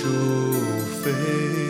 远处飞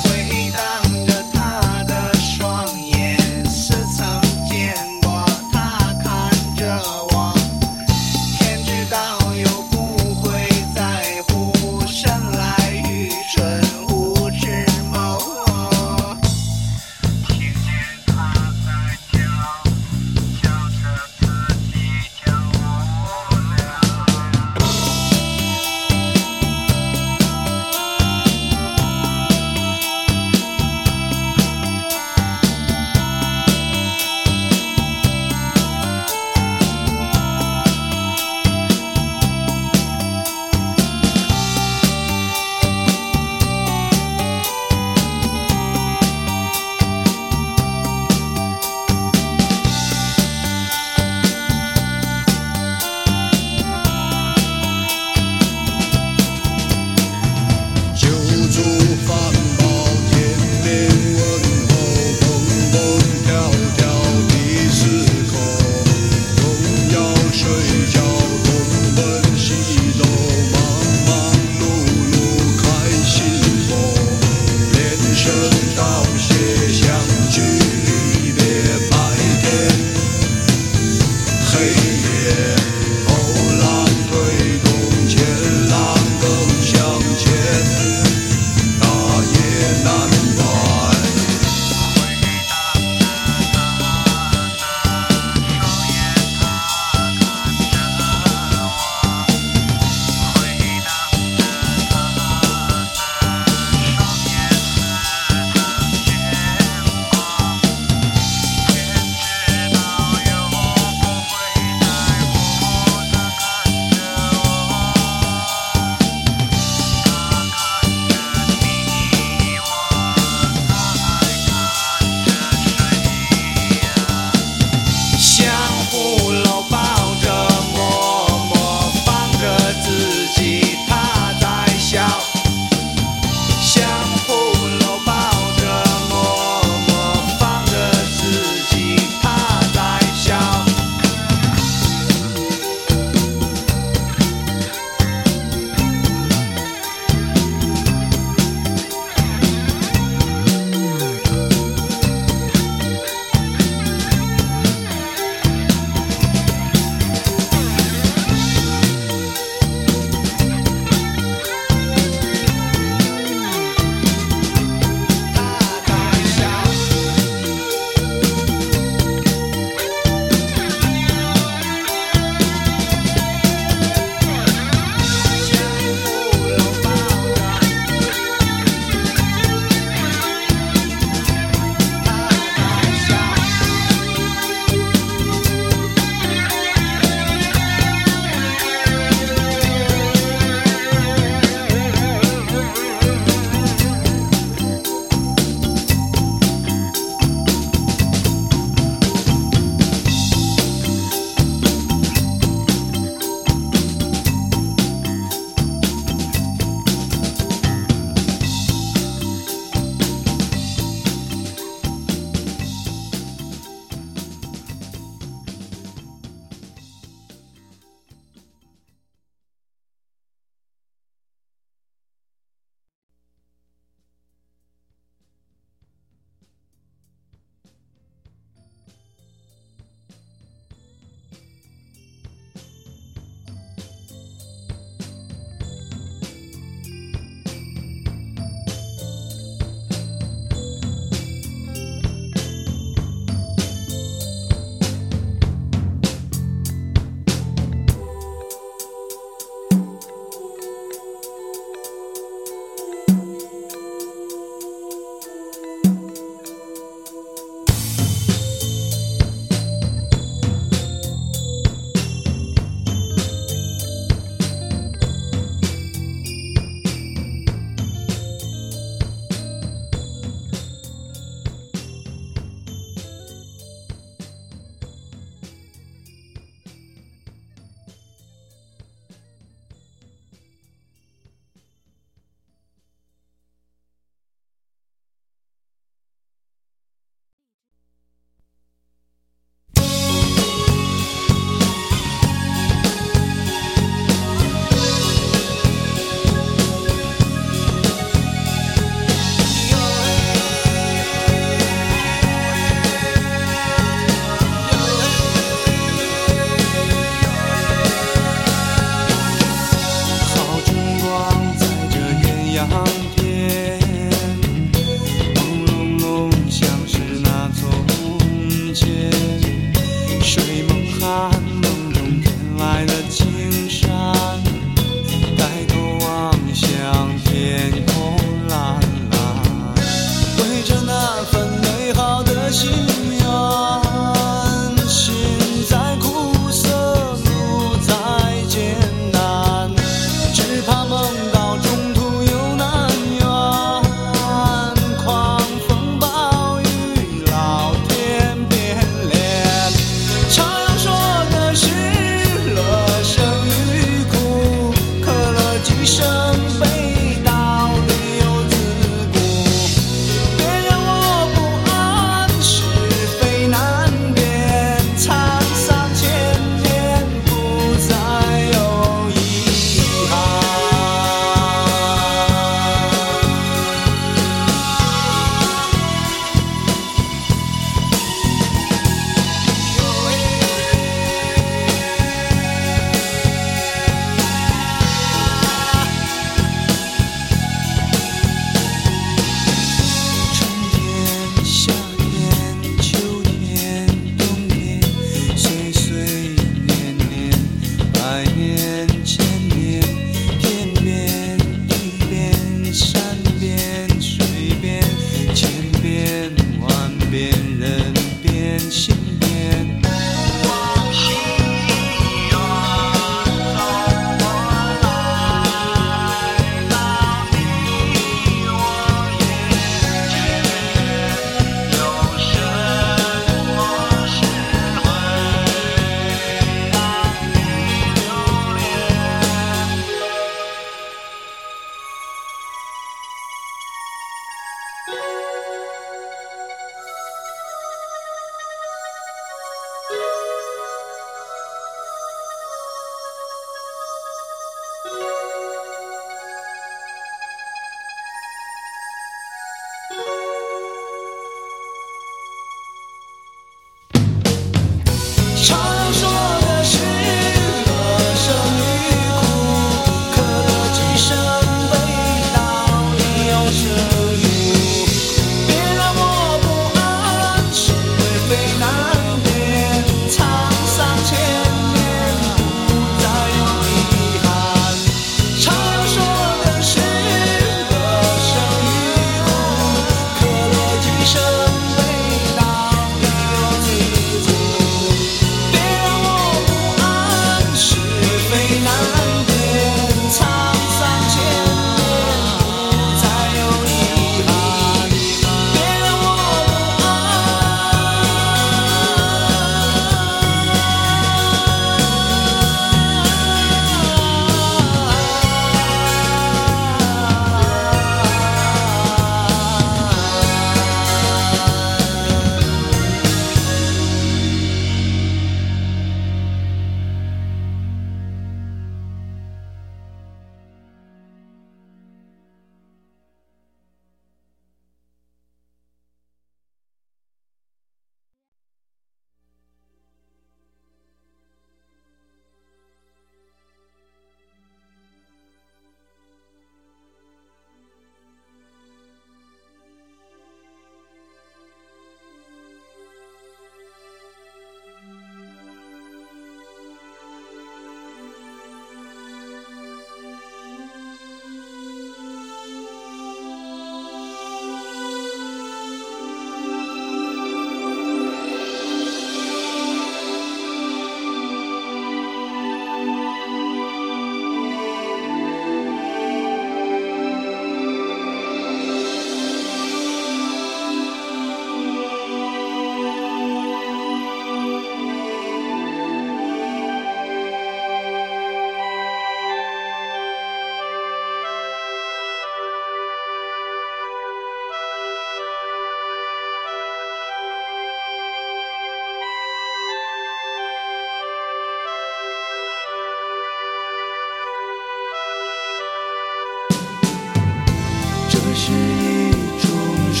是一种说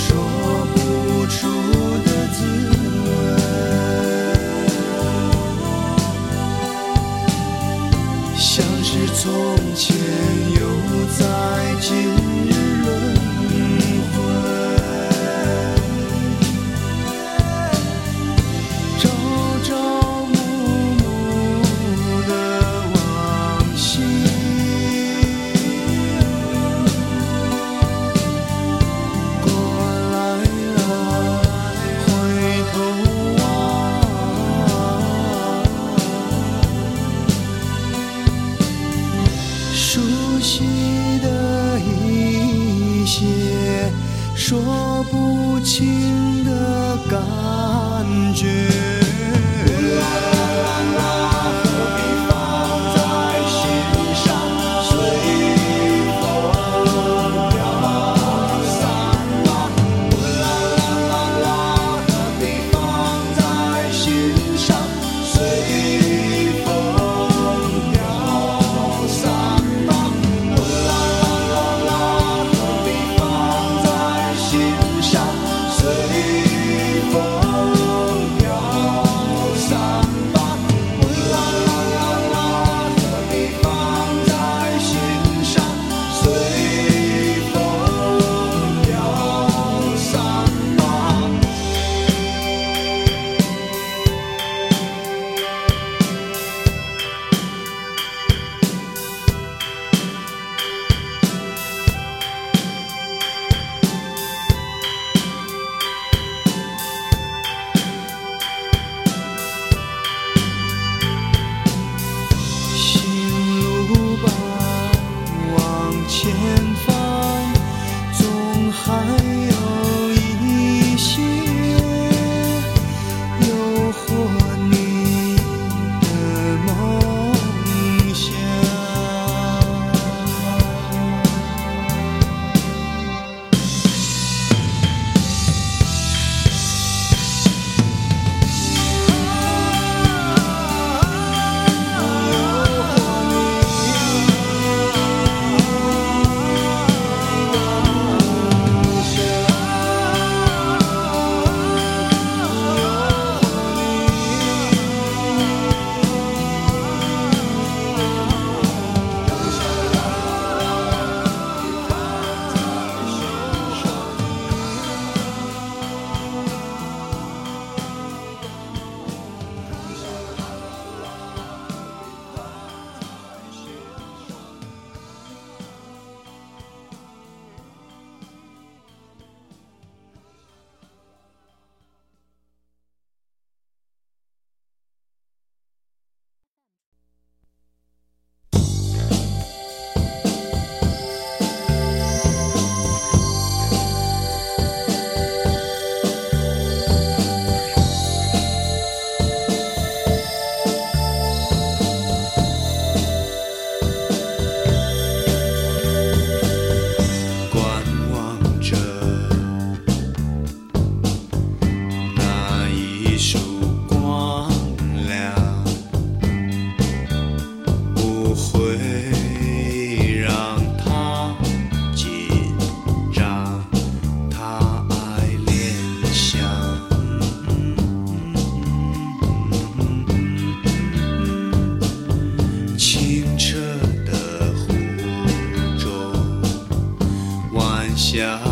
不出的滋味，像是从前又在。下。